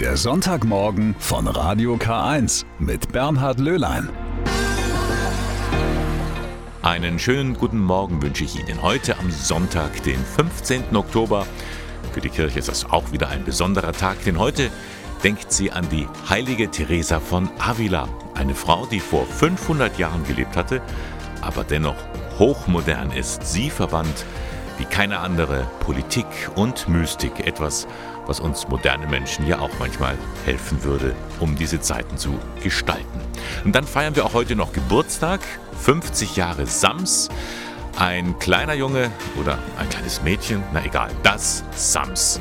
Der Sonntagmorgen von Radio K1 mit Bernhard Löhlein. Einen schönen guten Morgen wünsche ich Ihnen heute am Sonntag, den 15. Oktober. Für die Kirche ist das auch wieder ein besonderer Tag, denn heute denkt sie an die heilige Teresa von Avila, eine Frau, die vor 500 Jahren gelebt hatte, aber dennoch hochmodern ist. Sie verband wie keine andere Politik und Mystik, etwas, was uns moderne Menschen ja auch manchmal helfen würde, um diese Zeiten zu gestalten. Und dann feiern wir auch heute noch Geburtstag, 50 Jahre Sams. Ein kleiner Junge oder ein kleines Mädchen, na egal, das Sams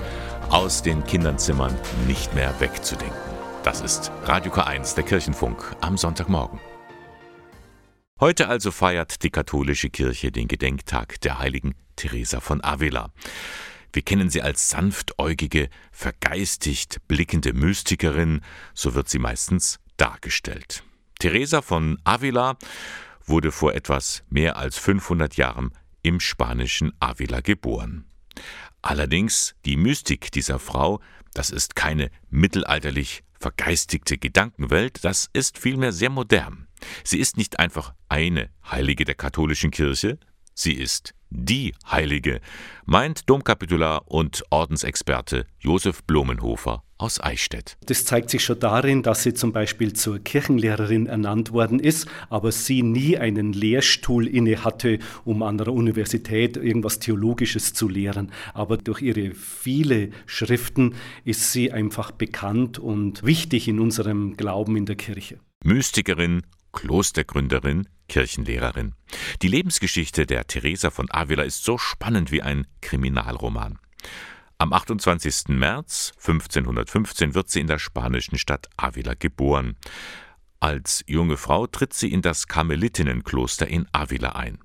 aus den Kinderzimmern nicht mehr wegzudenken. Das ist Radio K1, der Kirchenfunk, am Sonntagmorgen. Heute also feiert die katholische Kirche den Gedenktag der heiligen Teresa von Avila. Wir kennen sie als sanftäugige, vergeistigt blickende Mystikerin, so wird sie meistens dargestellt. Teresa von Avila wurde vor etwas mehr als 500 Jahren im spanischen Avila geboren. Allerdings die Mystik dieser Frau, das ist keine mittelalterlich vergeistigte Gedankenwelt, das ist vielmehr sehr modern. Sie ist nicht einfach eine Heilige der katholischen Kirche, sie ist die Heilige, meint Domkapitular und Ordensexperte Josef Blumenhofer aus Eichstätt. Das zeigt sich schon darin, dass sie zum Beispiel zur Kirchenlehrerin ernannt worden ist, aber sie nie einen Lehrstuhl inne hatte, um an der Universität irgendwas Theologisches zu lehren. Aber durch ihre viele Schriften ist sie einfach bekannt und wichtig in unserem Glauben in der Kirche. Mystikerin, Klostergründerin, Kirchenlehrerin. Die Lebensgeschichte der Teresa von Avila ist so spannend wie ein Kriminalroman. Am 28. März 1515 wird sie in der spanischen Stadt Avila geboren. Als junge Frau tritt sie in das Karmelitinnenkloster in Avila ein.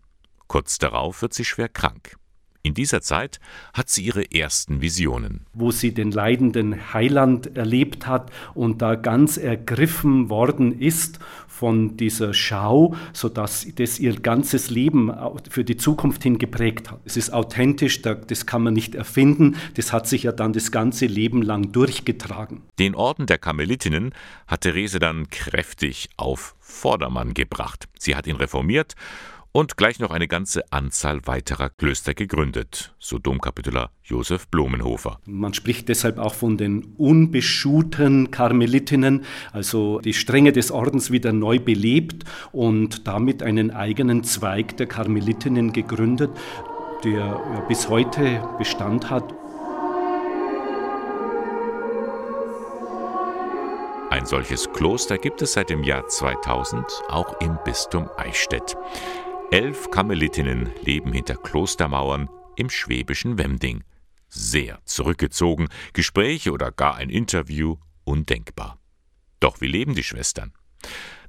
Kurz darauf wird sie schwer krank. In dieser Zeit hat sie ihre ersten Visionen. Wo sie den leidenden Heiland erlebt hat und da ganz ergriffen worden ist von dieser Schau, sodass das ihr ganzes Leben für die Zukunft hin geprägt hat. Es ist authentisch, das kann man nicht erfinden, das hat sich ja dann das ganze Leben lang durchgetragen. Den Orden der Karmelitinnen hat Therese dann kräftig auf Vordermann gebracht. Sie hat ihn reformiert und gleich noch eine ganze Anzahl weiterer Klöster gegründet, so Domkapitular Josef Blumenhofer. Man spricht deshalb auch von den unbeschuhten Karmelitinnen, also die Strenge des Ordens wieder neu belebt und damit einen eigenen Zweig der Karmelitinnen gegründet, der bis heute Bestand hat. Ein solches Kloster gibt es seit dem Jahr 2000 auch im Bistum Eichstätt. Elf Karmelitinnen leben hinter Klostermauern im schwäbischen Wemding. Sehr zurückgezogen, Gespräche oder gar ein Interview undenkbar. Doch wie leben die Schwestern?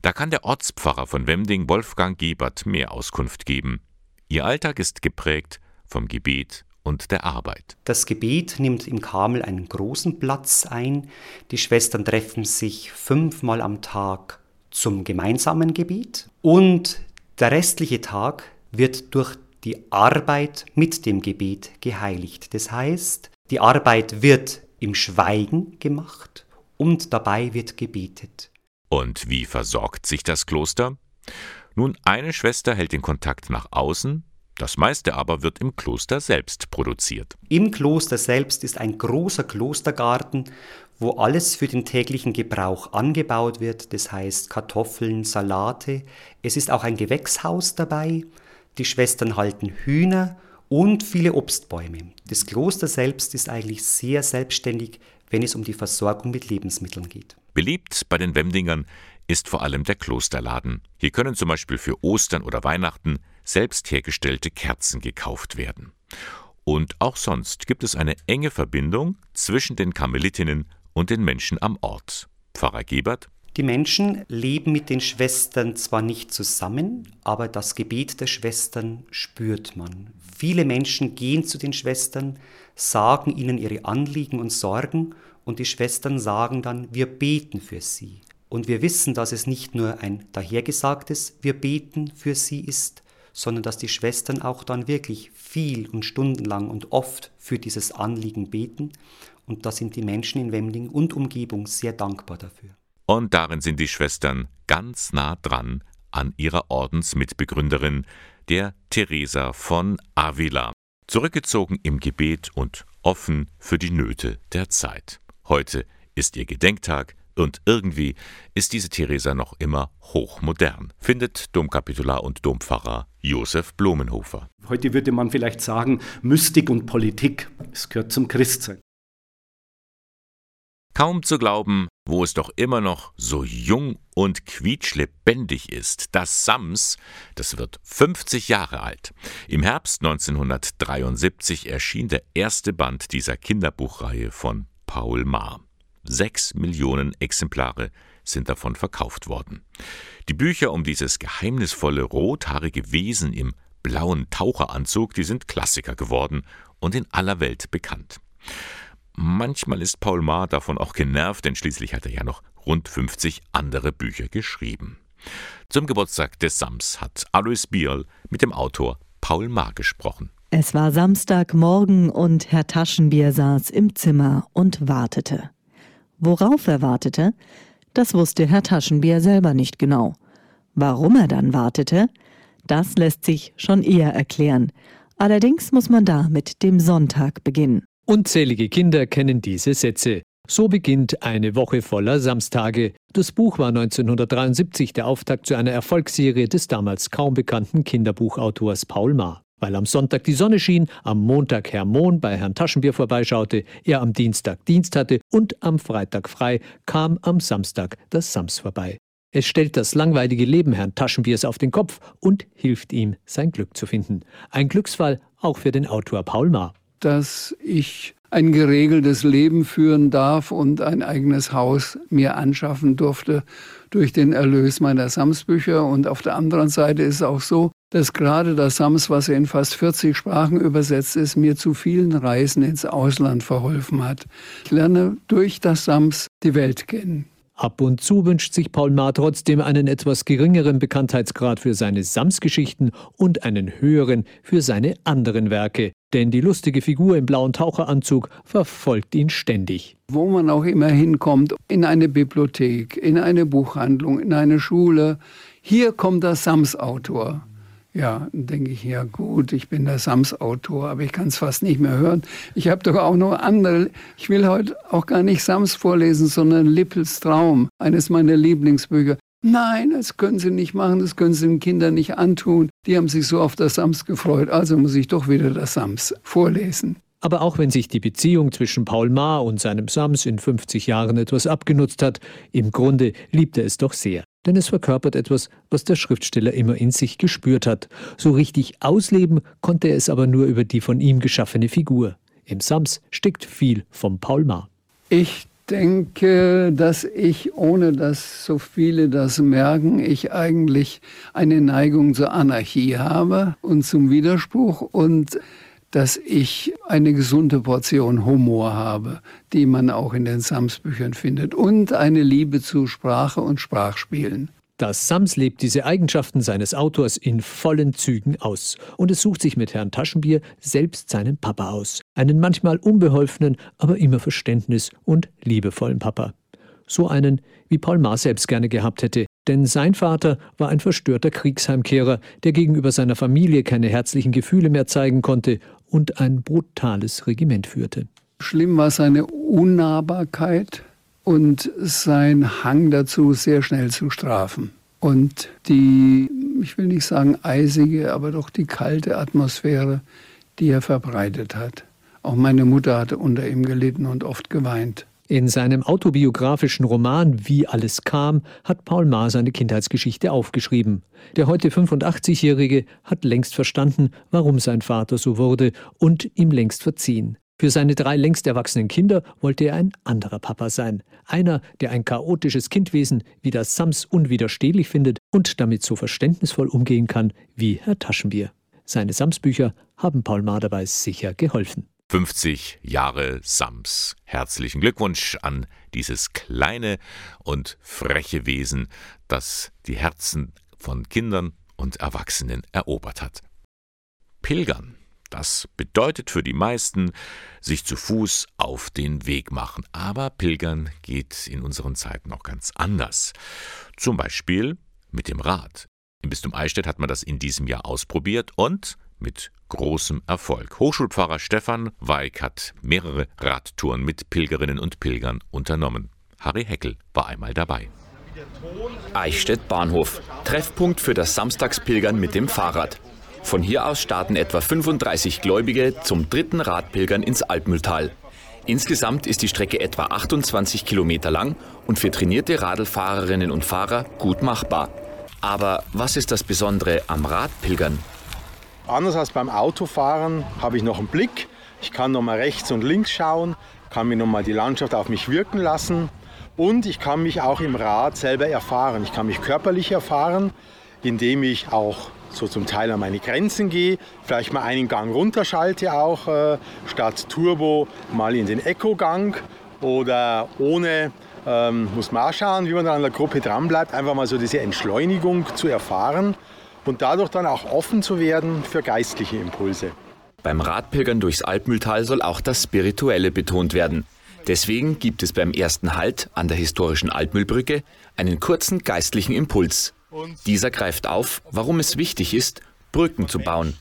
Da kann der Ortspfarrer von Wemding, Wolfgang Gebert, mehr Auskunft geben. Ihr Alltag ist geprägt vom Gebet und der Arbeit. Das Gebet nimmt im Karmel einen großen Platz ein. Die Schwestern treffen sich fünfmal am Tag zum gemeinsamen Gebet und der restliche Tag wird durch die Arbeit mit dem Gebet geheiligt. Das heißt, die Arbeit wird im Schweigen gemacht und dabei wird gebetet. Und wie versorgt sich das Kloster? Nun, eine Schwester hält den Kontakt nach außen, das meiste aber wird im Kloster selbst produziert. Im Kloster selbst ist ein großer Klostergarten, wo alles für den täglichen Gebrauch angebaut wird, das heißt Kartoffeln, Salate. Es ist auch ein Gewächshaus dabei. Die Schwestern halten Hühner und viele Obstbäume. Das Kloster selbst ist eigentlich sehr selbstständig, wenn es um die Versorgung mit Lebensmitteln geht. Beliebt bei den Wemdingern ist vor allem der Klosterladen. Hier können zum Beispiel für Ostern oder Weihnachten selbst hergestellte Kerzen gekauft werden. Und auch sonst gibt es eine enge Verbindung zwischen den Karmelitinnen und den Menschen am Ort. Pfarrer Gebert die Menschen leben mit den Schwestern zwar nicht zusammen, aber das Gebet der Schwestern spürt man. Viele Menschen gehen zu den Schwestern, sagen ihnen ihre Anliegen und Sorgen und die Schwestern sagen dann, wir beten für sie. Und wir wissen, dass es nicht nur ein dahergesagtes Wir beten für sie ist, sondern dass die Schwestern auch dann wirklich viel und stundenlang und oft für dieses Anliegen beten Und da sind die Menschen in Wemling und Umgebung sehr dankbar dafür. Und darin sind die Schwestern ganz nah dran an ihrer Ordensmitbegründerin, der Teresa von Avila, zurückgezogen im Gebet und offen für die Nöte der Zeit. Heute ist ihr Gedenktag und irgendwie ist diese Theresa noch immer hochmodern, findet Domkapitular und Dompfarrer Josef Blumenhofer. Heute würde man vielleicht sagen, Mystik und Politik, es gehört zum Christsein. Kaum zu glauben, wo es doch immer noch so jung und quietschlebendig ist. Das Sams, das wird 50 Jahre alt. Im Herbst 1973 erschien der erste Band dieser Kinderbuchreihe von Paul Maar. Sechs Millionen Exemplare sind davon verkauft worden. Die Bücher um dieses geheimnisvolle rothaarige Wesen im blauen Taucheranzug, die sind Klassiker geworden und in aller Welt bekannt. Manchmal ist Paul Maar davon auch genervt, denn schließlich hat er ja noch rund 50 andere Bücher geschrieben. Zum Geburtstag des Sams hat Alois Bierl mit dem Autor Paul Maar gesprochen. Es war Samstagmorgen und Herr Taschenbier saß im Zimmer und wartete. Worauf er wartete, das wusste Herr Taschenbier selber nicht genau. Warum er dann wartete, das lässt sich schon eher erklären. Allerdings muss man da mit dem Sonntag beginnen. Unzählige Kinder kennen diese Sätze. So beginnt eine Woche voller Samstage. Das Buch war 1973 der Auftakt zu einer Erfolgsserie des damals kaum bekannten Kinderbuchautors Paul Maar. Weil am Sonntag die Sonne schien, am Montag Herr Mohn bei Herrn Taschenbier vorbeischaute, er am Dienstag Dienst hatte und am Freitag frei, kam am Samstag das Sams vorbei. Es stellt das langweilige Leben Herrn Taschenbiers auf den Kopf und hilft ihm, sein Glück zu finden. Ein Glücksfall auch für den Autor Paul Maar dass ich ein geregeltes Leben führen darf und ein eigenes Haus mir anschaffen durfte durch den Erlös meiner Samsbücher. Und auf der anderen Seite ist es auch so, dass gerade das Sams, was in fast 40 Sprachen übersetzt ist, mir zu vielen Reisen ins Ausland verholfen hat. Ich lerne durch das Sams die Welt kennen. Ab und zu wünscht sich Paul Maar trotzdem einen etwas geringeren Bekanntheitsgrad für seine Sams-Geschichten und einen höheren für seine anderen Werke. Denn die lustige Figur im blauen Taucheranzug verfolgt ihn ständig. Wo man auch immer hinkommt, in eine Bibliothek, in eine Buchhandlung, in eine Schule, hier kommt der Sams-Autor. Ja, dann denke ich, ja gut, ich bin der Sams-Autor, aber ich kann es fast nicht mehr hören. Ich habe doch auch noch andere. Ich will heute auch gar nicht Sams vorlesen, sondern Lippels Traum, eines meiner Lieblingsbücher. Nein, das können Sie nicht machen, das können Sie den Kindern nicht antun. Die haben sich so auf das Sams gefreut, also muss ich doch wieder das Sams vorlesen. Aber auch wenn sich die Beziehung zwischen Paul Maar und seinem Sams in 50 Jahren etwas abgenutzt hat, im Grunde liebt er es doch sehr. Denn es verkörpert etwas, was der Schriftsteller immer in sich gespürt hat. So richtig ausleben konnte er es aber nur über die von ihm geschaffene Figur. Im Sams steckt viel vom Paul Maar. Ich denke, dass ich, ohne dass so viele das merken, ich eigentlich eine Neigung zur Anarchie habe und zum Widerspruch und dass ich eine gesunde Portion Humor habe, die man auch in den Sams-Büchern findet, und eine Liebe zu Sprache und Sprachspielen. Das Sams lebt diese Eigenschaften seines Autors in vollen Zügen aus. Und es sucht sich mit Herrn Taschenbier selbst seinen Papa aus. Einen manchmal unbeholfenen, aber immer verständnis- und liebevollen Papa. So einen, wie Paul Maar selbst gerne gehabt hätte, denn sein Vater war ein verstörter Kriegsheimkehrer, der gegenüber seiner Familie keine herzlichen Gefühle mehr zeigen konnte und ein brutales Regiment führte. Schlimm war seine Unnahbarkeit und sein Hang dazu, sehr schnell zu strafen. Und die, ich will nicht sagen eisige, aber doch die kalte Atmosphäre, die er verbreitet hat. Auch meine Mutter hatte unter ihm gelitten und oft geweint. In seinem autobiografischen Roman Wie alles kam hat Paul Maar seine Kindheitsgeschichte aufgeschrieben. Der heute 85-Jährige hat längst verstanden, warum sein Vater so wurde und ihm längst verziehen. Für seine drei längst erwachsenen Kinder wollte er ein anderer Papa sein. Einer, der ein chaotisches Kindwesen wie das Sams unwiderstehlich findet und damit so verständnisvoll umgehen kann wie Herr Taschenbier. Seine Sams-Bücher haben Paul dabei sicher geholfen. 50 Jahre Sams. Herzlichen Glückwunsch an dieses kleine und freche Wesen, das die Herzen von Kindern und Erwachsenen erobert hat. Pilgern, Das bedeutet für die meisten, sich zu Fuß auf den Weg machen. Aber Pilgern geht in unseren Zeiten auch ganz anders. Zum Beispiel mit dem Rad. Im Bistum Eichstätt hat man das in diesem Jahr ausprobiert und mit großem Erfolg. Hochschulpfarrer Stefan Weig hat mehrere Radtouren mit Pilgerinnen und Pilgern unternommen. Harry Heckel war einmal dabei. Eichstätt Bahnhof. Treffpunkt für das Samstagspilgern mit dem Fahrrad. Von hier aus starten etwa 35 Gläubige zum dritten Radpilgern ins Altmühltal. Insgesamt ist die Strecke etwa 28 Kilometer lang und für trainierte Radlfahrerinnen und Fahrer gut machbar. Aber was ist das Besondere am Radpilgern? Anders als beim Autofahren habe ich noch einen Blick. Ich kann noch mal rechts und links schauen, kann mir noch mal die Landschaft auf mich wirken lassen und ich kann mich auch im Rad selber erfahren. Ich kann mich körperlich erfahren, indem ich auch so zum Teil an meine Grenzen gehe, vielleicht mal einen Gang runterschalte auch, äh, statt Turbo mal in den Eco-Gang oder ohne, ähm, muss man auch schauen, wie man dann an der Gruppe dran bleibt, einfach mal so diese Entschleunigung zu erfahren und dadurch dann auch offen zu werden für geistliche Impulse. Beim Radpilgern durchs Alpmühltal soll auch das Spirituelle betont werden. Deswegen gibt es beim ersten Halt an der historischen Altmühlbrücke einen kurzen geistlichen Impuls. Dieser greift auf, warum es wichtig ist, Brücken zu bauen.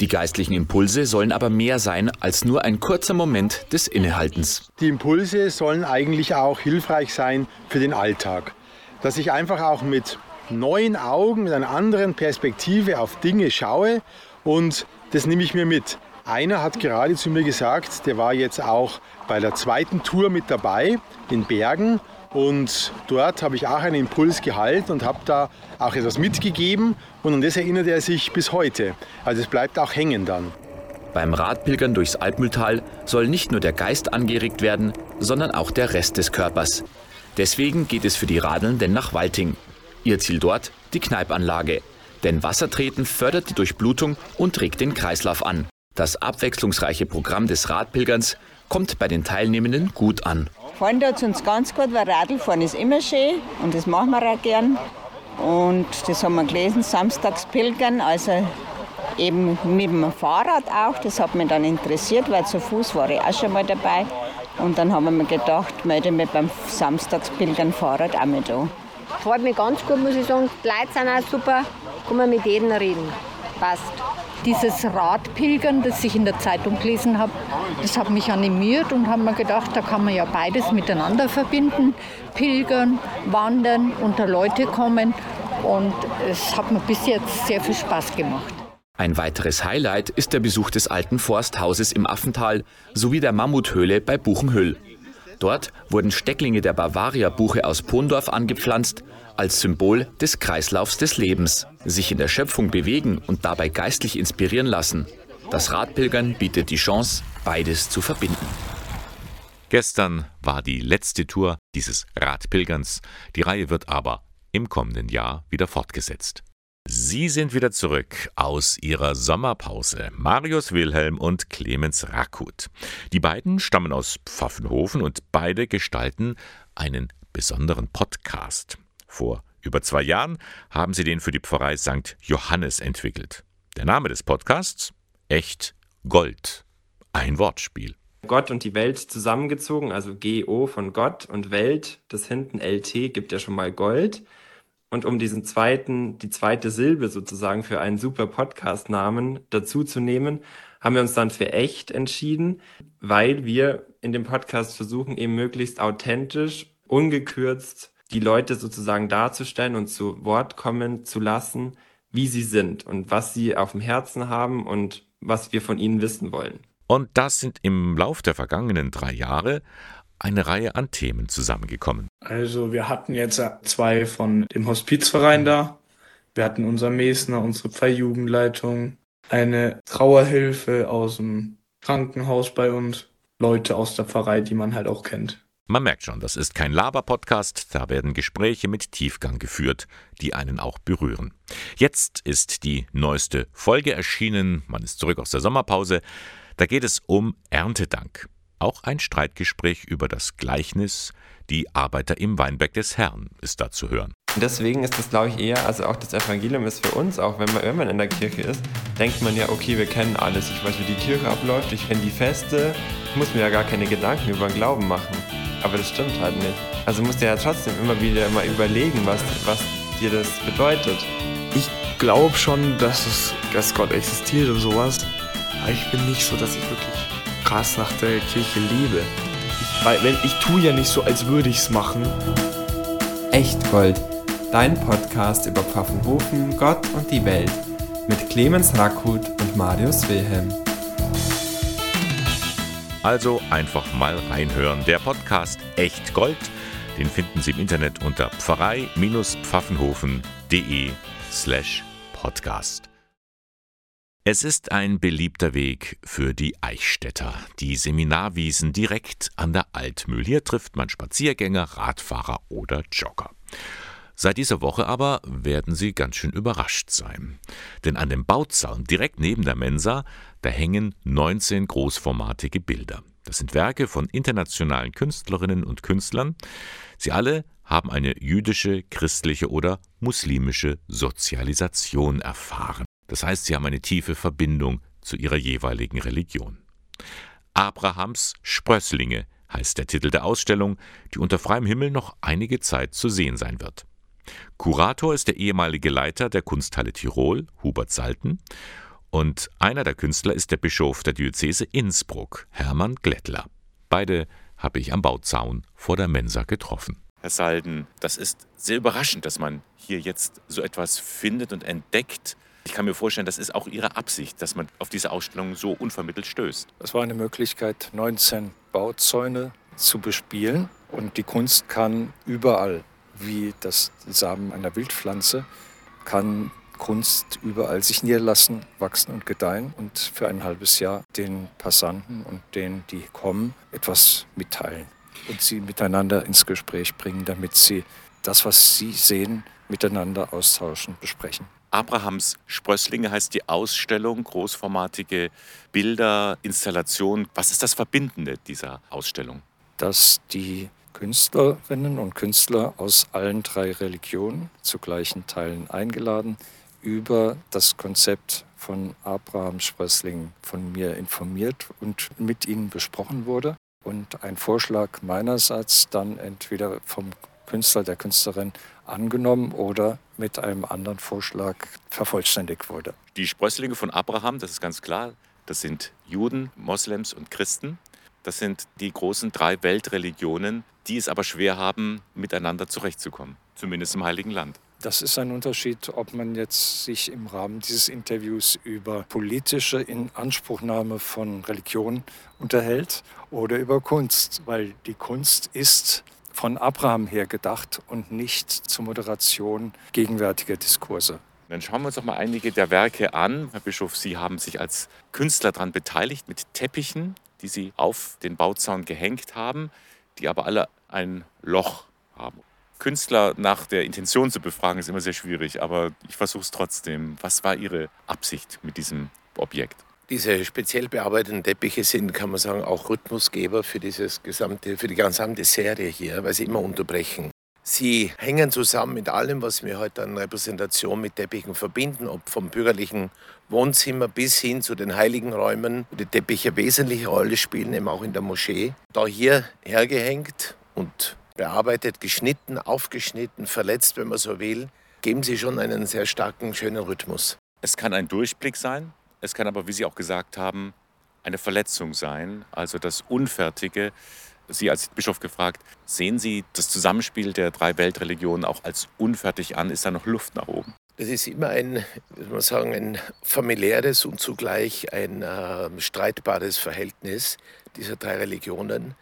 Die geistlichen Impulse sollen aber mehr sein als nur ein kurzer Moment des Innehaltens. Die Impulse sollen eigentlich auch hilfreich sein für den Alltag. Dass ich einfach auch mit neuen Augen, mit einer anderen Perspektive auf Dinge schaue und das nehme ich mir mit. Einer hat gerade zu mir gesagt, der war jetzt auch bei der zweiten Tour mit dabei in Bergen und dort habe ich auch einen Impuls gehalten und habe da auch etwas mitgegeben und an das erinnert er sich bis heute. Also es bleibt auch hängen dann. Beim Radpilgern durchs Alpmühltal soll nicht nur der Geist angeregt werden, sondern auch der Rest des Körpers. Deswegen geht es für die Radelnden nach Walting. Ihr Ziel dort die Kneipanlage. Denn Wassertreten fördert die Durchblutung und regt den Kreislauf an. Das abwechslungsreiche Programm des Radpilgerns kommt bei den Teilnehmenden gut an. Fahren tut es uns ganz gut, weil Radlfahren ist immer schön und das machen wir auch gern. Und das haben wir gelesen, samstags pilgern, also eben mit dem Fahrrad auch. Das hat mich dann interessiert, weil zu Fuß war ich auch schon mal dabei. Und dann haben wir mir gedacht, melde mich beim Samstagspilgern Fahrrad auch mit an. Freut mich ganz gut, muss ich sagen. Die Leute sind auch super, kann man mit jedem reden. Passt. Dieses Radpilgern, das ich in der Zeitung gelesen habe, das hat mich animiert und habe mir gedacht, da kann man ja beides miteinander verbinden. Pilgern, wandern, unter Leute kommen. Und es hat mir bis jetzt sehr viel Spaß gemacht. Ein weiteres Highlight ist der Besuch des alten Forsthauses im Affental sowie der Mammuthöhle bei Buchenhüll. Dort wurden Stecklinge der Bavaria-Buche aus Pondorf angepflanzt, als Symbol des Kreislaufs des Lebens. Sich in der Schöpfung bewegen und dabei geistlich inspirieren lassen. Das Radpilgern bietet die Chance, beides zu verbinden. Gestern war die letzte Tour dieses Radpilgerns. Die Reihe wird aber im kommenden Jahr wieder fortgesetzt. Sie sind wieder zurück aus ihrer Sommerpause. Marius Wilhelm und Clemens Rakut. Die beiden stammen aus Pfaffenhofen und beide gestalten einen besonderen Podcast. Vor über zwei Jahren haben sie den für die Pfarrei St. Johannes entwickelt. Der Name des Podcasts? Echt Gold. Ein Wortspiel. Gott und die Welt zusammengezogen, also GO von Gott und Welt, das hinten LT gibt ja schon mal Gold. Und um diesen zweiten, die zweite Silbe sozusagen für einen super Podcast-Namen dazu zu nehmen, haben wir uns dann für echt entschieden, weil wir in dem Podcast versuchen, eben möglichst authentisch, ungekürzt die Leute sozusagen darzustellen und zu Wort kommen zu lassen, wie sie sind und was sie auf dem Herzen haben und was wir von ihnen wissen wollen. Und das sind im Lauf der vergangenen drei Jahre eine Reihe an Themen zusammengekommen. Also wir hatten jetzt zwei von dem Hospizverein da. Wir hatten unser Mesner, unsere Pfarrjugendleitung, eine Trauerhilfe aus dem Krankenhaus bei uns, Leute aus der Pfarrei, die man halt auch kennt. Man merkt schon, das ist kein Laber-Podcast, da werden Gespräche mit Tiefgang geführt, die einen auch berühren. Jetzt ist die neueste Folge erschienen, man ist zurück aus der Sommerpause, da geht es um Erntedank. Auch ein Streitgespräch über das Gleichnis Die Arbeiter im Weinberg des Herrn ist da zu hören. Deswegen ist das, glaube ich, eher, also auch das Evangelium ist für uns, auch wenn man, wenn man in der Kirche ist, denkt man ja, okay, wir kennen alles. Ich weiß, wie die Kirche abläuft, ich kenne die Feste, ich muss mir ja gar keine Gedanken über den Glauben machen. Aber das stimmt halt nicht. Also musst du ja trotzdem immer wieder mal überlegen, was, was dir das bedeutet. Ich glaube schon, dass, es, dass Gott existiert und sowas. Aber ich bin nicht so, dass ich wirklich krass nach der Kirche lebe. Ich, weil, wenn, ich tue ja nicht so, als würde ich es machen. Echtgold, dein Podcast über Pfaffenhofen, Gott und die Welt. Mit Clemens Rackhut und Marius Wilhelm. Also einfach mal reinhören. Der Podcast Echt Gold, den finden Sie im Internet unter pfarrei-pfaffenhofen.de slash podcast. Es ist ein beliebter Weg für die Eichstätter, die Seminarwiesen direkt an der Altmühl. Hier trifft man Spaziergänger, Radfahrer oder Jogger. Seit dieser Woche aber werden Sie ganz schön überrascht sein. Denn an dem Bauzaun direkt neben der Mensa, da hängen 19 großformatige Bilder. Das sind Werke von internationalen Künstlerinnen und Künstlern. Sie alle haben eine jüdische, christliche oder muslimische Sozialisation erfahren. Das heißt, sie haben eine tiefe Verbindung zu ihrer jeweiligen Religion. Abrahams Sprösslinge heißt der Titel der Ausstellung, die unter freiem Himmel noch einige Zeit zu sehen sein wird. Kurator ist der ehemalige Leiter der Kunsthalle Tirol, Hubert Salten, und einer der Künstler ist der Bischof der Diözese Innsbruck, Hermann Glättler. Beide habe ich am Bauzaun vor der Mensa getroffen. Herr Salden, das ist sehr überraschend, dass man hier jetzt so etwas findet und entdeckt. Ich kann mir vorstellen, das ist auch Ihre Absicht, dass man auf diese Ausstellung so unvermittelt stößt. Es war eine Möglichkeit, 19 Bauzäune zu bespielen. Und die Kunst kann überall, wie das Samen einer Wildpflanze, kann Kunst überall sich niederlassen, wachsen und gedeihen und für ein halbes Jahr den Passanten und denen, die kommen, etwas mitteilen und sie miteinander ins Gespräch bringen, damit sie das, was sie sehen, miteinander austauschen, besprechen. Abrahams Sprösslinge heißt die Ausstellung, großformatige Bilder, Installationen. Was ist das Verbindende dieser Ausstellung? Dass die Künstlerinnen und Künstler aus allen drei Religionen zu gleichen Teilen eingeladen, über das Konzept von Abraham Sprössling von mir informiert und mit ihnen besprochen wurde. Und ein Vorschlag meinerseits dann entweder vom Künstler, der Künstlerin angenommen oder mit einem anderen Vorschlag vervollständigt wurde. Die Sprösslinge von Abraham, das ist ganz klar, das sind Juden, Moslems und Christen. Das sind die großen drei Weltreligionen, die es aber schwer haben, miteinander zurechtzukommen, zumindest im Heiligen Land. Das ist ein Unterschied, ob man jetzt sich im Rahmen dieses Interviews über politische Inanspruchnahme von Religion unterhält oder über Kunst, weil die Kunst ist von Abraham her gedacht und nicht zur Moderation gegenwärtiger Diskurse. Dann schauen wir uns doch mal einige der Werke an. Herr Bischof, Sie haben sich als Künstler daran beteiligt mit Teppichen, die Sie auf den Bauzaun gehängt haben, die aber alle ein Loch haben. Künstler nach der Intention zu befragen, ist immer sehr schwierig, aber ich versuche es trotzdem. Was war Ihre Absicht mit diesem Objekt? Diese speziell bearbeiteten Teppiche sind, kann man sagen, auch Rhythmusgeber für, dieses gesamte, für die gesamte Serie hier, weil sie immer unterbrechen. Sie hängen zusammen mit allem, was wir heute an Repräsentation mit Teppichen verbinden, ob vom bürgerlichen Wohnzimmer bis hin zu den heiligen Räumen, wo die Teppiche wesentliche Rolle spielen, eben auch in der Moschee. Da hier hergehängt und bearbeitet, geschnitten, aufgeschnitten, verletzt, wenn man so will, geben sie schon einen sehr starken, schönen Rhythmus. Es kann ein Durchblick sein, es kann aber, wie Sie auch gesagt haben, eine Verletzung sein, also das Unfertige. Sie als Bischof gefragt, sehen Sie das Zusammenspiel der drei Weltreligionen auch als unfertig an? Ist da noch Luft nach oben? Das ist immer ein, man sagen, ein familiäres und zugleich ein äh, streitbares Verhältnis dieser drei Religionen.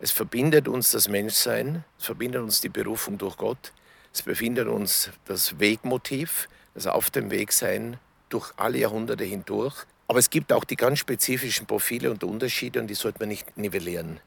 Es verbindet uns das Menschsein, es verbindet uns die Berufung durch Gott, es befindet uns das Wegmotiv, das Auf dem Weg sein durch alle Jahrhunderte hindurch. Aber es gibt auch die ganz spezifischen Profile und Unterschiede und die sollte man nicht nivellieren.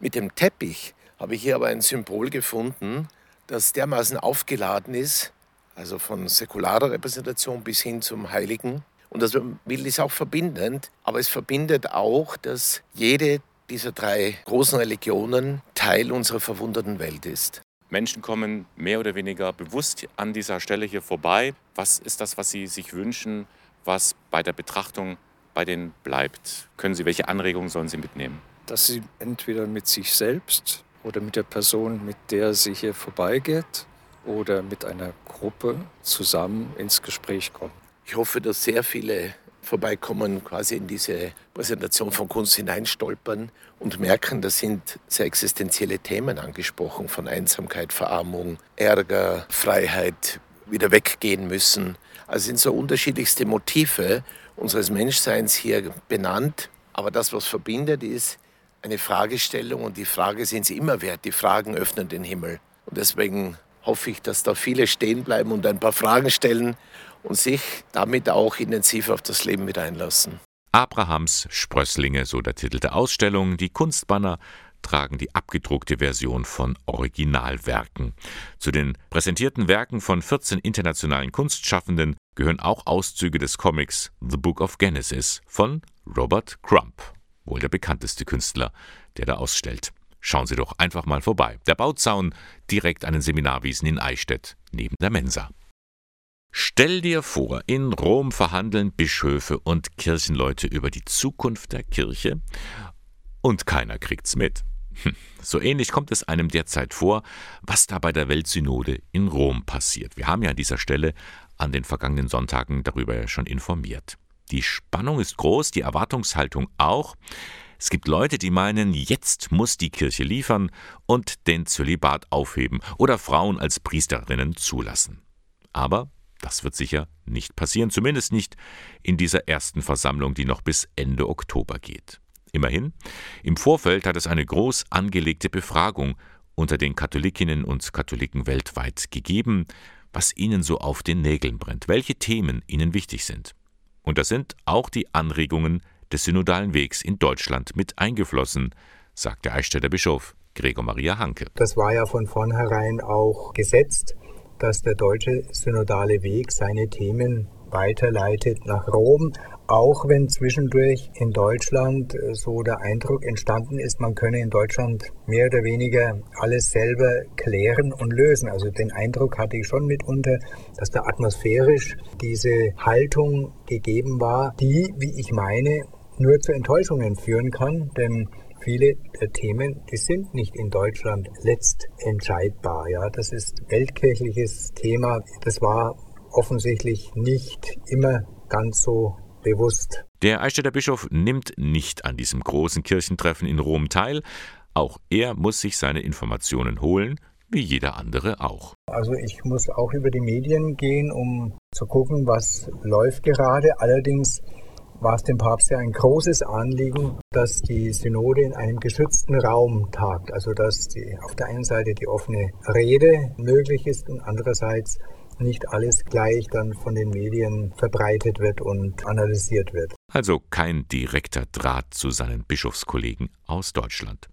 Mit dem Teppich habe ich hier aber ein Symbol gefunden, das dermaßen aufgeladen ist, also von säkularer Repräsentation bis hin zum Heiligen. Und das Bild ist auch verbindend, aber es verbindet auch, dass jede dieser drei großen Religionen Teil unserer verwunderten Welt ist. Menschen kommen mehr oder weniger bewusst an dieser Stelle hier vorbei. Was ist das, was Sie sich wünschen, was bei der Betrachtung bei denen bleibt? Können Sie, welche Anregungen sollen Sie mitnehmen? Dass Sie entweder mit sich selbst oder mit der Person, mit der sie hier vorbeigeht, oder mit einer Gruppe zusammen ins Gespräch kommen. Ich hoffe, dass sehr viele vorbeikommen, quasi in diese Präsentation von Kunst hineinstolpern und merken, da sind sehr existenzielle Themen angesprochen, von Einsamkeit, Verarmung, Ärger, Freiheit, wieder weggehen müssen. Also sind so unterschiedlichste Motive unseres Menschseins hier benannt. Aber das, was verbindet, ist eine Fragestellung und die Frage sind sie immer wert. Die Fragen öffnen den Himmel. Und deswegen hoffe ich, dass da viele stehen bleiben und ein paar Fragen stellen und sich damit auch intensiv auf das Leben mit einlassen. Abrahams Sprösslinge, so der Titel der Ausstellung. Die Kunstbanner tragen die abgedruckte Version von Originalwerken. Zu den präsentierten Werken von 14 internationalen Kunstschaffenden gehören auch Auszüge des Comics The Book of Genesis von Robert Crump, wohl der bekannteste Künstler, der da ausstellt. Schauen Sie doch einfach mal vorbei. Der Bauzaun direkt an den Seminarwiesen in Eichstätt, neben der Mensa. Stell dir vor, in Rom verhandeln Bischöfe und Kirchenleute über die Zukunft der Kirche und keiner kriegt's mit. Hm, so ähnlich kommt es einem derzeit vor, was da bei der Weltsynode in Rom passiert. Wir haben ja an dieser Stelle an den vergangenen Sonntagen darüber schon informiert. Die Spannung ist groß, die Erwartungshaltung auch. Es gibt Leute, die meinen, jetzt muss die Kirche liefern und den Zölibat aufheben oder Frauen als Priesterinnen zulassen. Aber das wird sicher nicht passieren, zumindest nicht in dieser ersten Versammlung, die noch bis Ende Oktober geht. Immerhin, im Vorfeld hat es eine groß angelegte Befragung unter den Katholikinnen und Katholiken weltweit gegeben, was ihnen so auf den Nägeln brennt, welche Themen ihnen wichtig sind. Und da sind auch die Anregungen des synodalen Wegs in Deutschland mit eingeflossen, sagt der Eichstätter Bischof Gregor Maria Hanke. Das war ja von vornherein auch gesetzt, dass der deutsche synodale Weg seine Themen weiterleitet nach Rom, auch wenn zwischendurch in Deutschland äh, so der Eindruck entstanden ist, man könne in Deutschland mehr oder weniger alles selber klären und lösen. Also den Eindruck hatte ich schon mitunter, dass da atmosphärisch diese Haltung gegeben war, die, wie ich meine, nur zu Enttäuschungen führen kann, denn viele der Themen, die sind nicht in Deutschland letztentscheidbar. Ja, das ist weltkirchliches Thema. Das war offensichtlich nicht immer ganz so bewusst. Der Eichstätter Bischof nimmt nicht an diesem großen Kirchentreffen in Rom teil. Auch er muss sich seine Informationen holen, wie jeder andere auch. Also ich muss auch über die Medien gehen, um zu gucken, was läuft gerade. Allerdings war es dem Papst ja ein großes Anliegen, dass die Synode in einem geschützten Raum tagt. Also dass die, auf der einen Seite die offene Rede möglich ist und andererseits nicht alles gleich dann von den Medien verbreitet wird und analysiert wird. Also kein direkter Draht zu seinen Bischofskollegen aus Deutschland.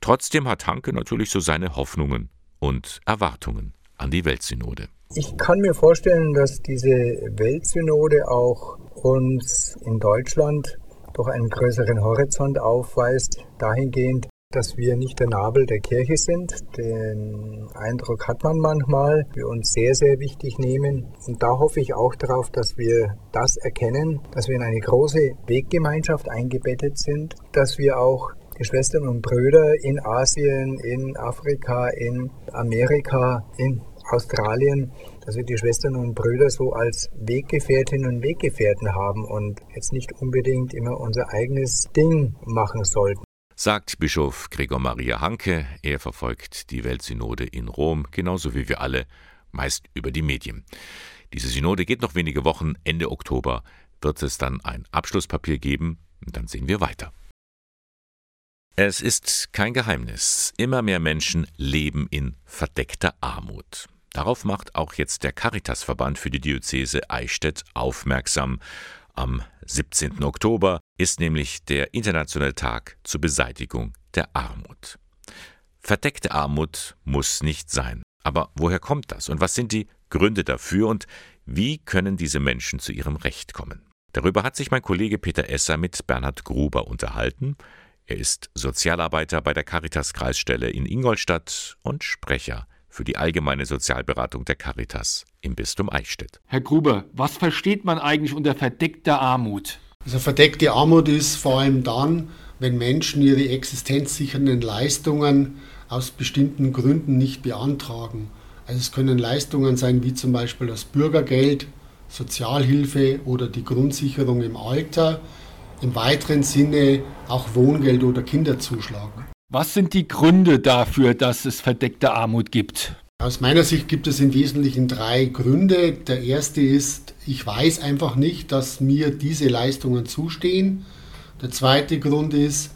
Trotzdem hat Hanke natürlich so seine Hoffnungen und Erwartungen an die Weltsynode. Ich kann mir vorstellen, dass diese Weltsynode auch uns in Deutschland doch einen größeren Horizont aufweist, dahingehend, dass wir nicht der Nabel der Kirche sind. Den Eindruck hat man manchmal, wir uns sehr, sehr wichtig nehmen. Und da hoffe ich auch darauf, dass wir das erkennen, dass wir in eine große Weggemeinschaft eingebettet sind, dass wir auch die Schwestern und Brüder in Asien, in Afrika, in Amerika, in Australien, dass wir die Schwestern und Brüder so als Weggefährtinnen und Weggefährten haben und jetzt nicht unbedingt immer unser eigenes Ding machen sollten sagt Bischof Gregor Maria Hanke. Er verfolgt die Weltsynode in Rom, genauso wie wir alle, meist über die Medien. Diese Synode geht noch wenige Wochen. Ende Oktober wird es dann ein Abschlusspapier geben. Und dann sehen wir weiter. Es ist kein Geheimnis. Immer mehr Menschen leben in verdeckter Armut. Darauf macht auch jetzt der Caritasverband für die Diözese Eichstätt aufmerksam. Am 17. Oktober ist nämlich der internationale Tag zur Beseitigung der Armut. Verdeckte Armut muss nicht sein. Aber woher kommt das und was sind die Gründe dafür und wie können diese Menschen zu ihrem Recht kommen? Darüber hat sich mein Kollege Peter Esser mit Bernhard Gruber unterhalten. Er ist Sozialarbeiter bei der Caritas Kreisstelle in Ingolstadt und Sprecher für die allgemeine Sozialberatung der Caritas im Bistum Eichstätt. Herr Gruber, was versteht man eigentlich unter verdeckter Armut? Also verdeckte Armut ist vor allem dann, wenn Menschen ihre existenzsichernden Leistungen aus bestimmten Gründen nicht beantragen. Also es können Leistungen sein wie zum Beispiel das Bürgergeld, Sozialhilfe oder die Grundsicherung im Alter, im weiteren Sinne auch Wohngeld oder Kinderzuschlag. Was sind die Gründe dafür, dass es verdeckte Armut gibt? Aus meiner Sicht gibt es im Wesentlichen drei Gründe. Der erste ist, ich weiß einfach nicht, dass mir diese Leistungen zustehen. Der zweite Grund ist,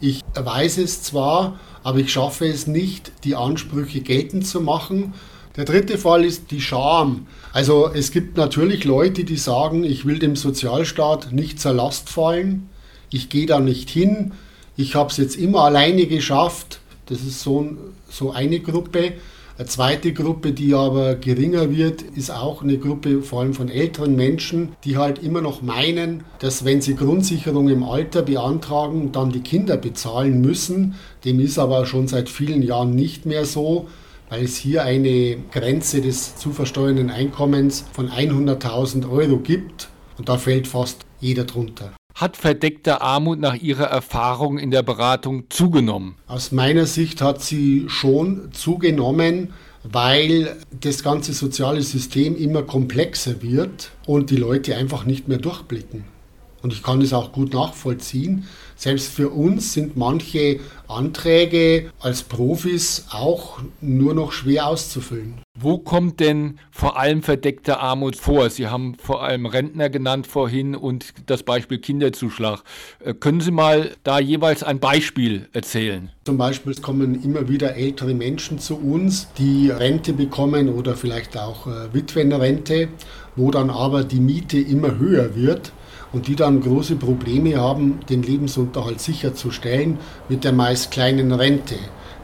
ich weiß es zwar, aber ich schaffe es nicht, die Ansprüche geltend zu machen. Der dritte Fall ist die Scham. Also es gibt natürlich Leute, die sagen, ich will dem Sozialstaat nicht zur Last fallen, ich gehe da nicht hin, ich habe es jetzt immer alleine geschafft. Das ist so, so eine Gruppe. Eine zweite Gruppe, die aber geringer wird, ist auch eine Gruppe vor allem von älteren Menschen, die halt immer noch meinen, dass wenn sie Grundsicherung im Alter beantragen, dann die Kinder bezahlen müssen. Dem ist aber schon seit vielen Jahren nicht mehr so, weil es hier eine Grenze des zu versteuernden Einkommens von 100.000 Euro gibt und da fällt fast jeder drunter. Hat verdeckte Armut nach Ihrer Erfahrung in der Beratung zugenommen? Aus meiner Sicht hat sie schon zugenommen, weil das ganze soziale System immer komplexer wird und die Leute einfach nicht mehr durchblicken. Und ich kann es auch gut nachvollziehen. Selbst für uns sind manche Anträge als Profis auch nur noch schwer auszufüllen. Wo kommt denn vor allem verdeckte Armut vor? Sie haben vor allem Rentner genannt vorhin und das Beispiel Kinderzuschlag. Äh, können Sie mal da jeweils ein Beispiel erzählen? Zum Beispiel kommen immer wieder ältere Menschen zu uns, die Rente bekommen oder vielleicht auch äh, Witwenrente, wo dann aber die Miete immer höher wird und die dann große Probleme haben, den Lebensunterhalt sicherzustellen mit der meist kleinen Rente.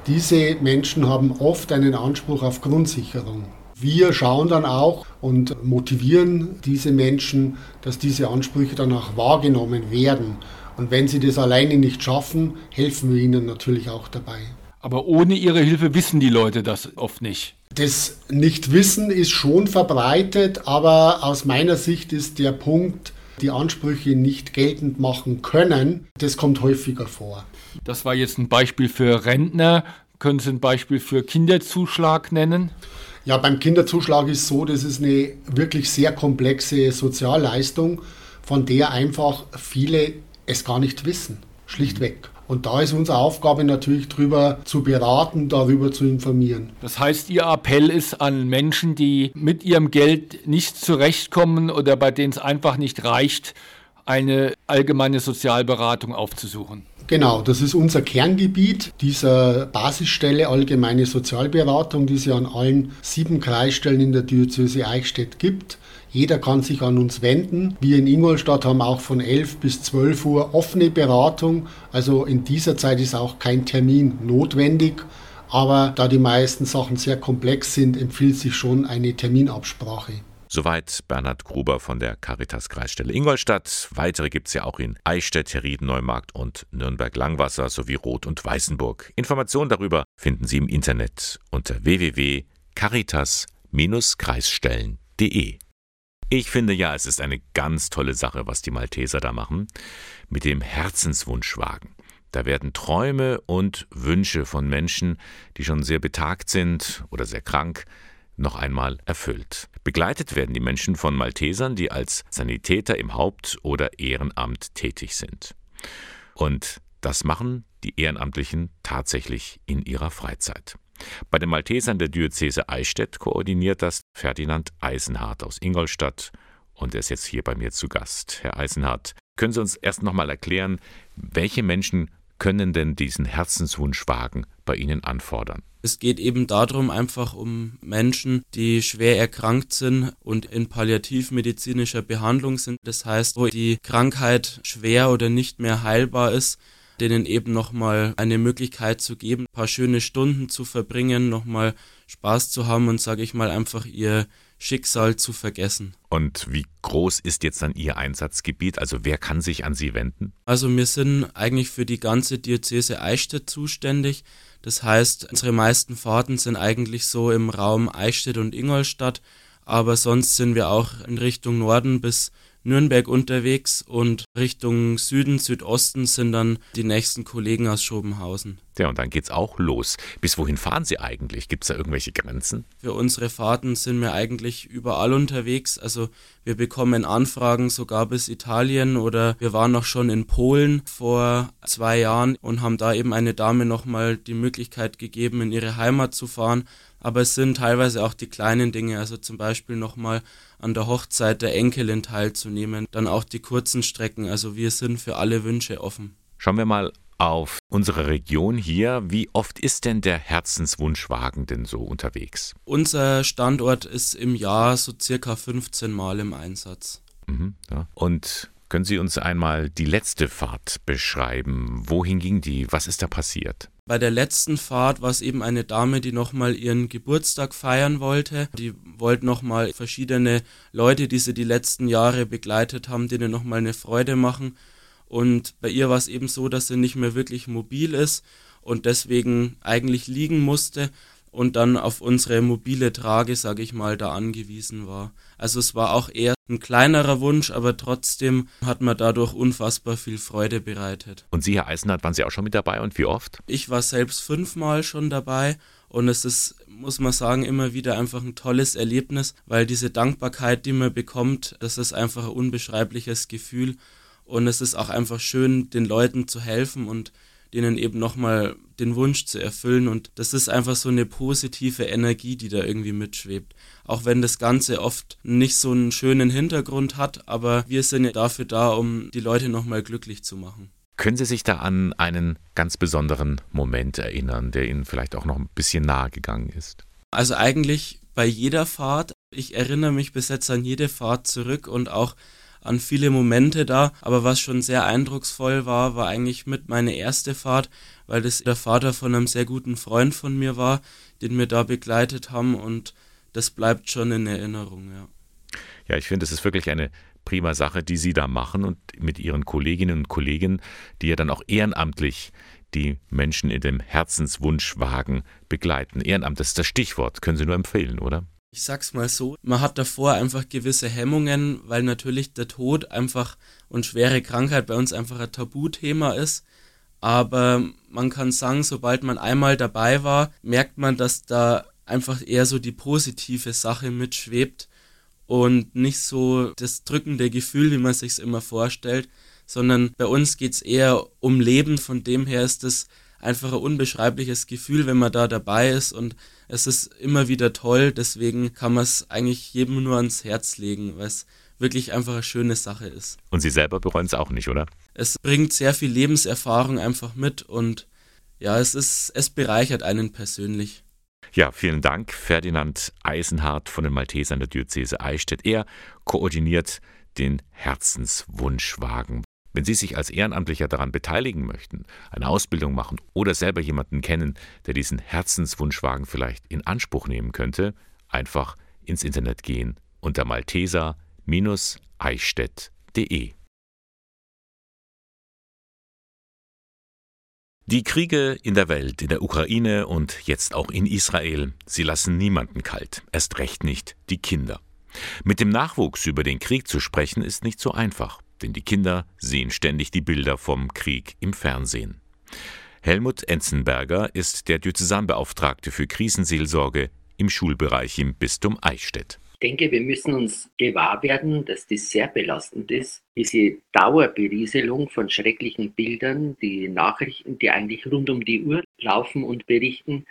Diese Menschen haben oft einen Anspruch auf Grundsicherung. Wir schauen dann auch und motivieren diese Menschen, dass diese Ansprüche dann auch wahrgenommen werden. Und wenn sie das alleine nicht schaffen, helfen wir ihnen natürlich auch dabei. Aber ohne ihre Hilfe wissen die Leute das oft nicht. Das Nichtwissen ist schon verbreitet, aber aus meiner Sicht ist der Punkt, die Ansprüche nicht geltend machen können, das kommt häufiger vor. Das war jetzt ein Beispiel für Rentner. Können Sie ein Beispiel für Kinderzuschlag nennen? Ja, beim Kinderzuschlag ist so, das ist eine wirklich sehr komplexe Sozialleistung, von der einfach viele es gar nicht wissen. Schlichtweg. Und da ist unsere Aufgabe natürlich darüber zu beraten, darüber zu informieren. Das heißt, Ihr Appell ist an Menschen, die mit ihrem Geld nicht zurechtkommen oder bei denen es einfach nicht reicht, eine allgemeine Sozialberatung aufzusuchen. Genau, das ist unser Kerngebiet dieser Basisstelle Allgemeine Sozialberatung, die es ja an allen sieben Kreisstellen in der Diözese Eichstätt gibt. Jeder kann sich an uns wenden. Wir in Ingolstadt haben auch von 11 bis 12 Uhr offene Beratung. Also in dieser Zeit ist auch kein Termin notwendig. Aber da die meisten Sachen sehr komplex sind, empfiehlt sich schon eine Terminabsprache. Soweit Bernhard Gruber von der Caritas Kreisstelle Ingolstadt. Weitere gibt es ja auch in Eichstätt, Herrieden, Neumarkt und Nürnberg-Langwasser sowie Roth und Weißenburg. Informationen darüber finden Sie im Internet unter www.caritas-kreisstellen.de. Ich finde ja, es ist eine ganz tolle Sache, was die Malteser da machen, mit dem Herzenswunschwagen. Da werden Träume und Wünsche von Menschen, die schon sehr betagt sind oder sehr krank, noch einmal erfüllt. Begleitet werden die Menschen von Maltesern, die als Sanitäter im Haupt- oder Ehrenamt tätig sind. Und das machen die Ehrenamtlichen tatsächlich in ihrer Freizeit. Bei den Maltesern der Diözese Eichstätt koordiniert das Ferdinand Eisenhardt aus Ingolstadt und er ist jetzt hier bei mir zu Gast. Herr Eisenhardt, können Sie uns erst noch mal erklären, welche Menschen können denn diesen Herzenswunschwagen bei Ihnen anfordern? Es geht eben darum, einfach um Menschen, die schwer erkrankt sind und in palliativmedizinischer Behandlung sind. Das heißt, wo die Krankheit schwer oder nicht mehr heilbar ist, denen eben nochmal eine Möglichkeit zu geben, ein paar schöne Stunden zu verbringen, nochmal Spaß zu haben und, sage ich mal, einfach ihr Schicksal zu vergessen. Und wie groß ist jetzt dann Ihr Einsatzgebiet? Also wer kann sich an Sie wenden? Also wir sind eigentlich für die ganze Diözese Eichstätt zuständig. Das heißt, unsere meisten Fahrten sind eigentlich so im Raum Eichstätt und Ingolstadt, aber sonst sind wir auch in Richtung Norden bis Nürnberg unterwegs und Richtung Süden, Südosten sind dann die nächsten Kollegen aus Schobenhausen. Ja, und dann geht's auch los. Bis wohin fahren Sie eigentlich? Gibt es da irgendwelche Grenzen? Für unsere Fahrten sind wir eigentlich überall unterwegs. Also wir bekommen Anfragen sogar bis Italien oder wir waren noch schon in Polen vor zwei Jahren und haben da eben eine Dame nochmal die Möglichkeit gegeben, in ihre Heimat zu fahren aber es sind teilweise auch die kleinen Dinge, also zum Beispiel nochmal an der Hochzeit der Enkelin teilzunehmen, dann auch die kurzen Strecken, also wir sind für alle Wünsche offen. Schauen wir mal auf unsere Region hier. Wie oft ist denn der Herzenswunschwagen denn so unterwegs? Unser Standort ist im Jahr so circa 15 Mal im Einsatz. Mhm, ja. Und können Sie uns einmal die letzte Fahrt beschreiben? Wohin ging die? Was ist da passiert? Bei der letzten Fahrt war es eben eine Dame, die nochmal ihren Geburtstag feiern wollte. Die wollte nochmal verschiedene Leute, die sie die letzten Jahre begleitet haben, denen nochmal eine Freude machen. Und bei ihr war es eben so, dass sie nicht mehr wirklich mobil ist und deswegen eigentlich liegen musste und dann auf unsere mobile Trage, sage ich mal, da angewiesen war. Also es war auch eher ein kleinerer Wunsch, aber trotzdem hat man dadurch unfassbar viel Freude bereitet. Und Sie, Herr Eisenhardt, waren Sie auch schon mit dabei und wie oft? Ich war selbst fünfmal schon dabei und es ist, muss man sagen, immer wieder einfach ein tolles Erlebnis, weil diese Dankbarkeit, die man bekommt, das ist einfach ein unbeschreibliches Gefühl und es ist auch einfach schön, den Leuten zu helfen und denen eben nochmal den Wunsch zu erfüllen. Und das ist einfach so eine positive Energie, die da irgendwie mitschwebt. Auch wenn das Ganze oft nicht so einen schönen Hintergrund hat, aber wir sind ja dafür da, um die Leute nochmal glücklich zu machen. Können Sie sich da an einen ganz besonderen Moment erinnern, der Ihnen vielleicht auch noch ein bisschen nahe gegangen ist? Also eigentlich bei jeder Fahrt. Ich erinnere mich bis jetzt an jede Fahrt zurück und auch an viele Momente da. Aber was schon sehr eindrucksvoll war, war eigentlich mit meine erste Fahrt, weil das der Vater von einem sehr guten Freund von mir war, den wir da begleitet haben und das bleibt schon in Erinnerung, ja. Ja, ich finde, es ist wirklich eine prima Sache, die Sie da machen und mit Ihren Kolleginnen und Kollegen, die ja dann auch ehrenamtlich die Menschen in dem Herzenswunschwagen begleiten. Ehrenamt, ist das Stichwort, können Sie nur empfehlen, oder? Ich sag's mal so, man hat davor einfach gewisse Hemmungen, weil natürlich der Tod einfach und schwere Krankheit bei uns einfach ein Tabuthema ist. Aber man kann sagen, sobald man einmal dabei war, merkt man, dass da einfach eher so die positive Sache mitschwebt und nicht so das drückende Gefühl, wie man sich's immer vorstellt, sondern bei uns geht's eher um Leben. Von dem her ist es einfach ein unbeschreibliches Gefühl, wenn man da dabei ist und es ist immer wieder toll, deswegen kann man es eigentlich jedem nur ans Herz legen, weil es wirklich einfach eine schöne Sache ist. Und Sie selber bereuen es auch nicht, oder? Es bringt sehr viel Lebenserfahrung einfach mit und ja, es ist, es bereichert einen persönlich. Ja, vielen Dank, Ferdinand Eisenhardt von den Maltesern der Diözese Eichstätt. Er koordiniert den Herzenswunschwagen. Wenn Sie sich als Ehrenamtlicher daran beteiligen möchten, eine Ausbildung machen oder selber jemanden kennen, der diesen Herzenswunschwagen vielleicht in Anspruch nehmen könnte, einfach ins Internet gehen unter malteser-eichstätt.de. Die Kriege in der Welt, in der Ukraine und jetzt auch in Israel, sie lassen niemanden kalt, erst recht nicht die Kinder. Mit dem Nachwuchs über den Krieg zu sprechen, ist nicht so einfach denn die Kinder sehen ständig die Bilder vom Krieg im Fernsehen. Helmut Enzenberger ist der Diözesanbeauftragte für Krisenseelsorge im Schulbereich im Bistum Eichstätt. Ich denke, wir müssen uns gewahr werden, dass das sehr belastend ist. Diese Dauerberieselung von schrecklichen Bildern, die Nachrichten, die eigentlich rund um die Uhr laufen und berichten,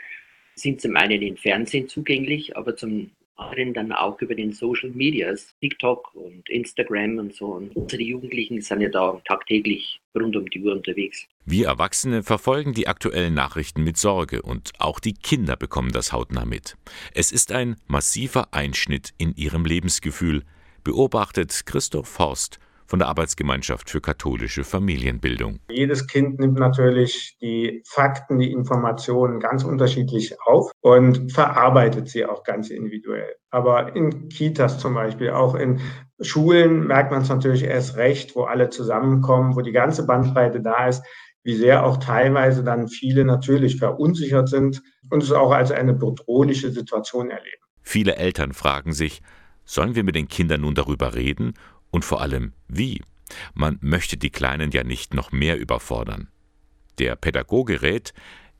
sind zum einen im Fernsehen zugänglich, aber zum anderen dann auch über den Social Medias, TikTok und Instagram und so. Und unsere Jugendlichen sind ja da tagtäglich rund um die Uhr unterwegs. Wir Erwachsene verfolgen die aktuellen Nachrichten mit Sorge und auch die Kinder bekommen das hautnah mit. Es ist ein massiver Einschnitt in ihrem Lebensgefühl, beobachtet Christoph Forst von der Arbeitsgemeinschaft für katholische Familienbildung. Jedes Kind nimmt natürlich die Fakten, die Informationen ganz unterschiedlich auf und verarbeitet sie auch ganz individuell. Aber in Kitas zum Beispiel, auch in Schulen merkt man es natürlich erst recht, wo alle zusammenkommen, wo die ganze Bandbreite da ist, wie sehr auch teilweise dann viele natürlich verunsichert sind und es auch als eine bedrohliche Situation erleben. Viele Eltern fragen sich, sollen wir mit den Kindern nun darüber reden und vor allem wie? Man möchte die Kleinen ja nicht noch mehr überfordern. Der Pädagoge rät,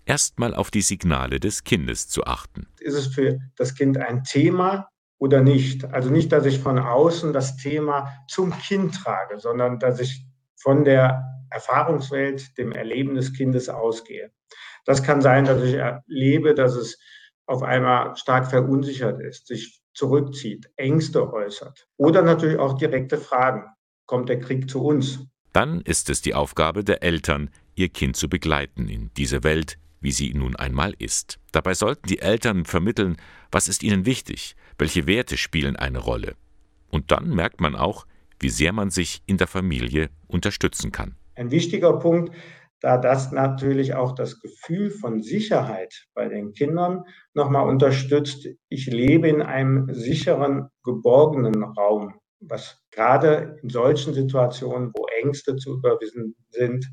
erstmal auf die Signale des Kindes zu achten. Ist es für das Kind ein Thema oder nicht? Also nicht, dass ich von außen das Thema zum Kind trage, sondern dass ich von der Erfahrungswelt, dem Erleben des Kindes ausgehe. Das kann sein, dass ich erlebe, dass es auf einmal stark verunsichert ist, sich zurückzieht, Ängste äußert oder natürlich auch direkte Fragen. Kommt der Krieg zu uns? Dann ist es die Aufgabe der Eltern, ihr Kind zu begleiten in diese Welt, wie sie nun einmal ist. Dabei sollten die Eltern vermitteln, was ist ihnen wichtig, welche Werte spielen eine Rolle. Und dann merkt man auch, wie sehr man sich in der Familie unterstützen kann. Ein wichtiger Punkt, da das natürlich auch das Gefühl von Sicherheit bei den Kindern nochmal unterstützt. Ich lebe in einem sicheren, geborgenen Raum, was gerade in solchen Situationen, wo Ängste zu überwinden sind,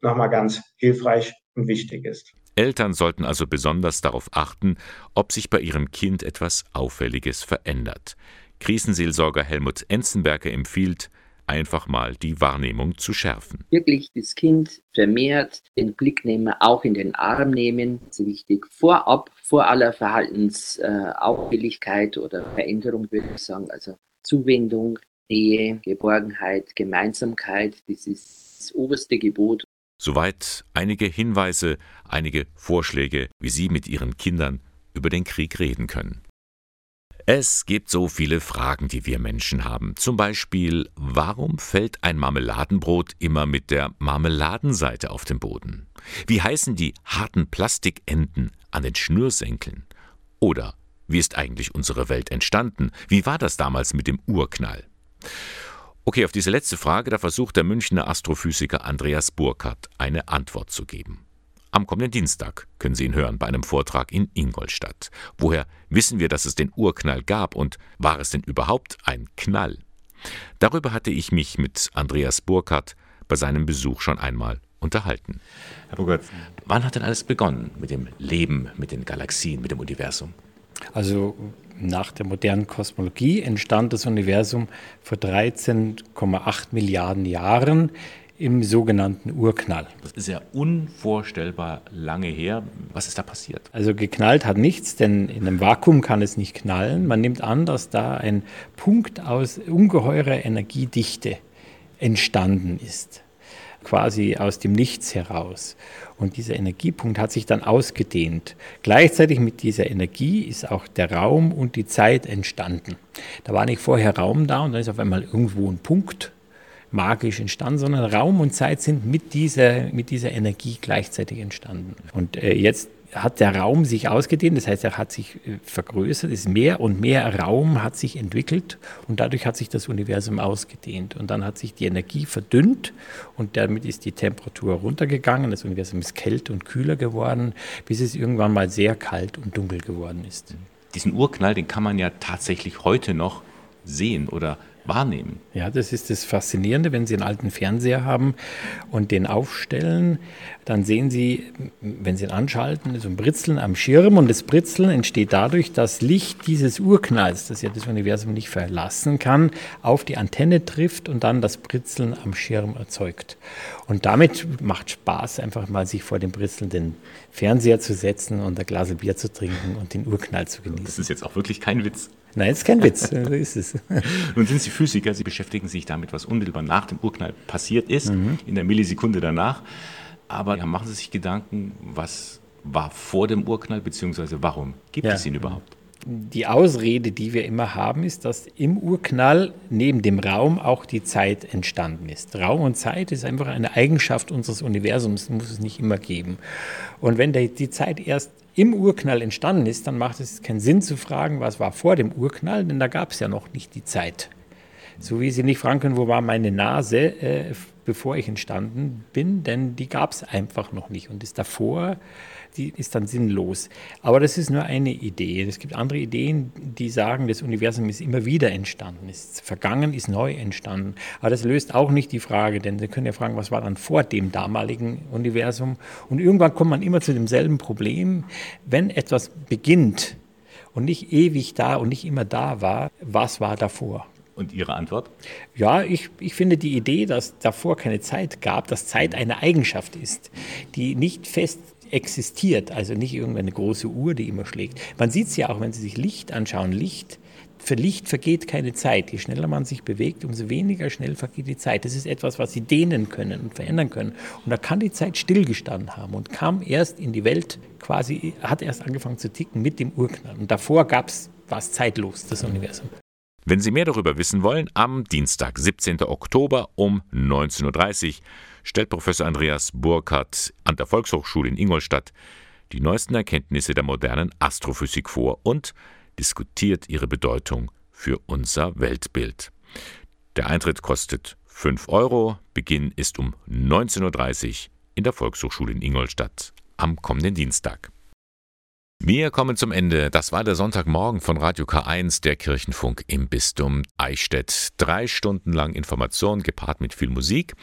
nochmal ganz hilfreich und wichtig ist. Eltern sollten also besonders darauf achten, ob sich bei ihrem Kind etwas Auffälliges verändert. Krisenseelsorger Helmut Enzenberger empfiehlt, einfach mal die Wahrnehmung zu schärfen. Wirklich das Kind vermehrt den Blick nehmen, auch in den Arm nehmen. Das ist wichtig. Vorab, vor aller Verhaltensauffälligkeit äh, oder Veränderung würde ich sagen, also Zuwendung, Nähe, Geborgenheit, Gemeinsamkeit, das ist das oberste Gebot. Soweit einige Hinweise, einige Vorschläge, wie Sie mit Ihren Kindern über den Krieg reden können. Es gibt so viele Fragen, die wir Menschen haben. Zum Beispiel, warum fällt ein Marmeladenbrot immer mit der Marmeladenseite auf den Boden? Wie heißen die harten Plastikenden an den Schnürsenkeln? Oder wie ist eigentlich unsere Welt entstanden? Wie war das damals mit dem Urknall? Okay, auf diese letzte Frage, da versucht der Münchner Astrophysiker Andreas Burkhardt eine Antwort zu geben. Am kommenden Dienstag können Sie ihn hören bei einem Vortrag in Ingolstadt. Woher wissen wir, dass es den Urknall gab und war es denn überhaupt ein Knall? Darüber hatte ich mich mit Andreas Burkhardt bei seinem Besuch schon einmal unterhalten. Herr Burkhardt, wann hat denn alles begonnen mit dem Leben, mit den Galaxien, mit dem Universum? Also nach der modernen Kosmologie entstand das Universum vor 13,8 Milliarden Jahren im sogenannten Urknall. Das ist ja unvorstellbar lange her. Was ist da passiert? Also geknallt hat nichts, denn in einem Vakuum kann es nicht knallen. Man nimmt an, dass da ein Punkt aus ungeheurer Energiedichte entstanden ist, quasi aus dem Nichts heraus. Und dieser Energiepunkt hat sich dann ausgedehnt. Gleichzeitig mit dieser Energie ist auch der Raum und die Zeit entstanden. Da war nicht vorher Raum da und dann ist auf einmal irgendwo ein Punkt magisch entstanden, sondern Raum und Zeit sind mit dieser, mit dieser Energie gleichzeitig entstanden. Und äh, jetzt hat der Raum sich ausgedehnt, das heißt, er hat sich äh, vergrößert, ist mehr und mehr Raum hat sich entwickelt und dadurch hat sich das Universum ausgedehnt. Und dann hat sich die Energie verdünnt und damit ist die Temperatur runtergegangen, das Universum ist kälter und kühler geworden, bis es irgendwann mal sehr kalt und dunkel geworden ist. Diesen Urknall, den kann man ja tatsächlich heute noch sehen oder wahrnehmen. Ja, das ist das Faszinierende, wenn Sie einen alten Fernseher haben und den aufstellen, dann sehen Sie, wenn Sie ihn anschalten, so ein Britzeln am Schirm und das Britzeln entsteht dadurch, dass Licht dieses Urknalls, das ja das Universum nicht verlassen kann, auf die Antenne trifft und dann das Britzeln am Schirm erzeugt. Und damit macht Spaß, einfach mal sich vor dem britzelnden Fernseher zu setzen und ein Glas Bier zu trinken und den Urknall zu genießen. Das ist jetzt auch wirklich kein Witz. Nein, ist kein Witz, so ist es. Nun sind Sie Physiker, Sie beschäftigen sich damit, was unmittelbar nach dem Urknall passiert ist, mhm. in der Millisekunde danach. Aber ja, machen Sie sich Gedanken, was war vor dem Urknall, beziehungsweise warum gibt ja. es ihn überhaupt? Die Ausrede, die wir immer haben, ist, dass im Urknall neben dem Raum auch die Zeit entstanden ist. Raum und Zeit ist einfach eine Eigenschaft unseres Universums, muss es nicht immer geben. Und wenn die Zeit erst im Urknall entstanden ist, dann macht es keinen Sinn zu fragen, was war vor dem Urknall, denn da gab es ja noch nicht die Zeit. So wie Sie nicht fragen können, wo war meine Nase, äh, bevor ich entstanden bin, denn die gab es einfach noch nicht. Und das davor, die ist dann sinnlos. Aber das ist nur eine Idee. Es gibt andere Ideen, die sagen, das Universum ist immer wieder entstanden. Ist vergangen, ist neu entstanden. Aber das löst auch nicht die Frage, denn Sie können ja fragen, was war dann vor dem damaligen Universum? Und irgendwann kommt man immer zu demselben Problem. Wenn etwas beginnt und nicht ewig da und nicht immer da war, was war davor? Und Ihre Antwort? Ja, ich, ich finde die Idee, dass davor keine Zeit gab, dass Zeit eine Eigenschaft ist, die nicht fest existiert, also nicht irgendeine große Uhr, die immer schlägt. Man sieht es ja auch, wenn Sie sich Licht anschauen. Licht, für Licht vergeht keine Zeit. Je schneller man sich bewegt, umso weniger schnell vergeht die Zeit. Das ist etwas, was Sie dehnen können und verändern können. Und da kann die Zeit stillgestanden haben und kam erst in die Welt, quasi, hat erst angefangen zu ticken mit dem Urknall. Und davor gab es, war es zeitlos, das Universum. Wenn Sie mehr darüber wissen wollen, am Dienstag, 17. Oktober um 19.30 Uhr stellt Professor Andreas Burkhardt an der Volkshochschule in Ingolstadt die neuesten Erkenntnisse der modernen Astrophysik vor und diskutiert ihre Bedeutung für unser Weltbild. Der Eintritt kostet 5 Euro, Beginn ist um 19.30 Uhr in der Volkshochschule in Ingolstadt am kommenden Dienstag. Wir kommen zum Ende. Das war der Sonntagmorgen von Radio K1, der Kirchenfunk im Bistum Eichstätt. Drei Stunden lang Information gepaart mit viel Musik.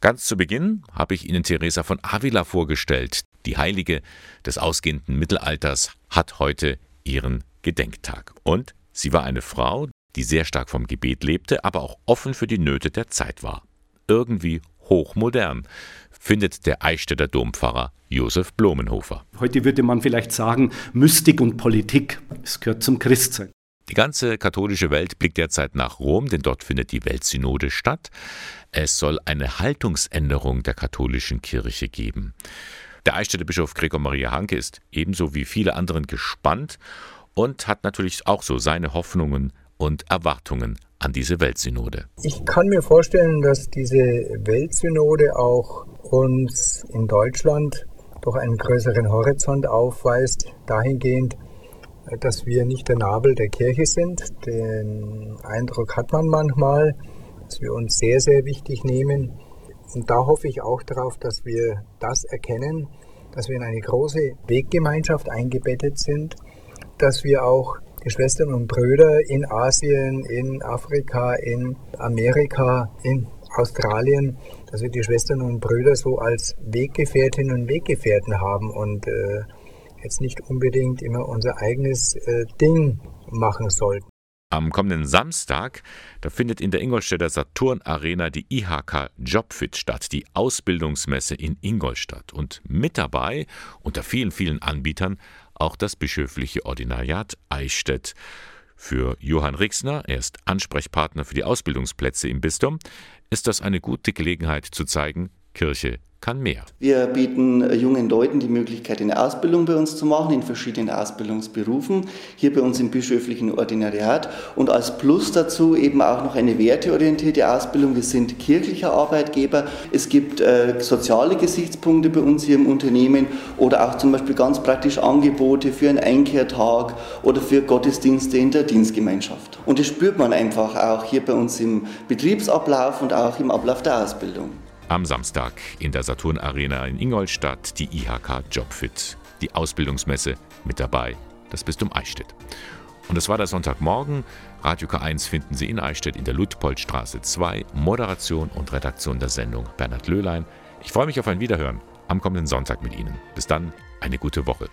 Ganz zu Beginn habe ich Ihnen Teresa von Avila vorgestellt. Die Heilige des ausgehenden Mittelalters hat heute ihren Gedenktag. Und sie war eine Frau, die sehr stark vom Gebet lebte, aber auch offen für die Nöte der Zeit war. Irgendwie hochmodern, findet der Eichstätter Dompfarrer Josef Blumenhofer. Heute würde man vielleicht sagen, Mystik und Politik, es gehört zum Christsein. Die ganze katholische Welt blickt derzeit nach Rom, denn dort findet die Weltsynode statt. Es soll eine Haltungsänderung der katholischen Kirche geben. Der Eichstätter Bischof Gregor Maria Hanke ist ebenso wie viele anderen gespannt und hat natürlich auch so seine Hoffnungen und Erwartungen an diese Weltsynode. Ich kann mir vorstellen, dass diese Weltsynode auch uns in Deutschland doch einen größeren Horizont aufweist, dahingehend, dass wir nicht der Nabel der Kirche sind. Den Eindruck hat man manchmal, dass wir uns sehr, sehr wichtig nehmen. Und da hoffe ich auch darauf, dass wir das erkennen, dass wir in eine große Weggemeinschaft eingebettet sind, dass wir auch die Schwestern und Brüder in Asien, in Afrika, in Amerika, in Australien, dass wir die Schwestern und Brüder so als Weggefährtinnen und Weggefährten haben und äh, jetzt nicht unbedingt immer unser eigenes äh, Ding machen sollten. Am kommenden Samstag, da findet in der Ingolstädter Saturn Arena die IHK Jobfit statt, die Ausbildungsmesse in Ingolstadt. Und mit dabei, unter vielen, vielen Anbietern, auch das bischöfliche Ordinariat Eichstätt. Für Johann Rixner, er ist Ansprechpartner für die Ausbildungsplätze im Bistum, ist das eine gute Gelegenheit zu zeigen, Kirche kann mehr. Wir bieten äh, jungen Leuten die Möglichkeit, eine Ausbildung bei uns zu machen, in verschiedenen Ausbildungsberufen, hier bei uns im bischöflichen Ordinariat und als Plus dazu eben auch noch eine werteorientierte Ausbildung. Wir sind kirchlicher Arbeitgeber. Es gibt äh, soziale Gesichtspunkte bei uns hier im Unternehmen oder auch zum Beispiel ganz praktisch Angebote für einen Einkehrtag oder für Gottesdienste in der Dienstgemeinschaft. Und das spürt man einfach auch hier bei uns im Betriebsablauf und auch im Ablauf der Ausbildung. Am Samstag in der Saturn Arena in Ingolstadt die IHK Jobfit, die Ausbildungsmesse mit dabei, das Bistum Eichstätt. Und das war der Sonntagmorgen. Radio K1 finden Sie in Eichstätt in der Ludpoltstraße 2. Moderation und Redaktion der Sendung Bernhard Löhlein. Ich freue mich auf ein Wiederhören am kommenden Sonntag mit Ihnen. Bis dann, eine gute Woche.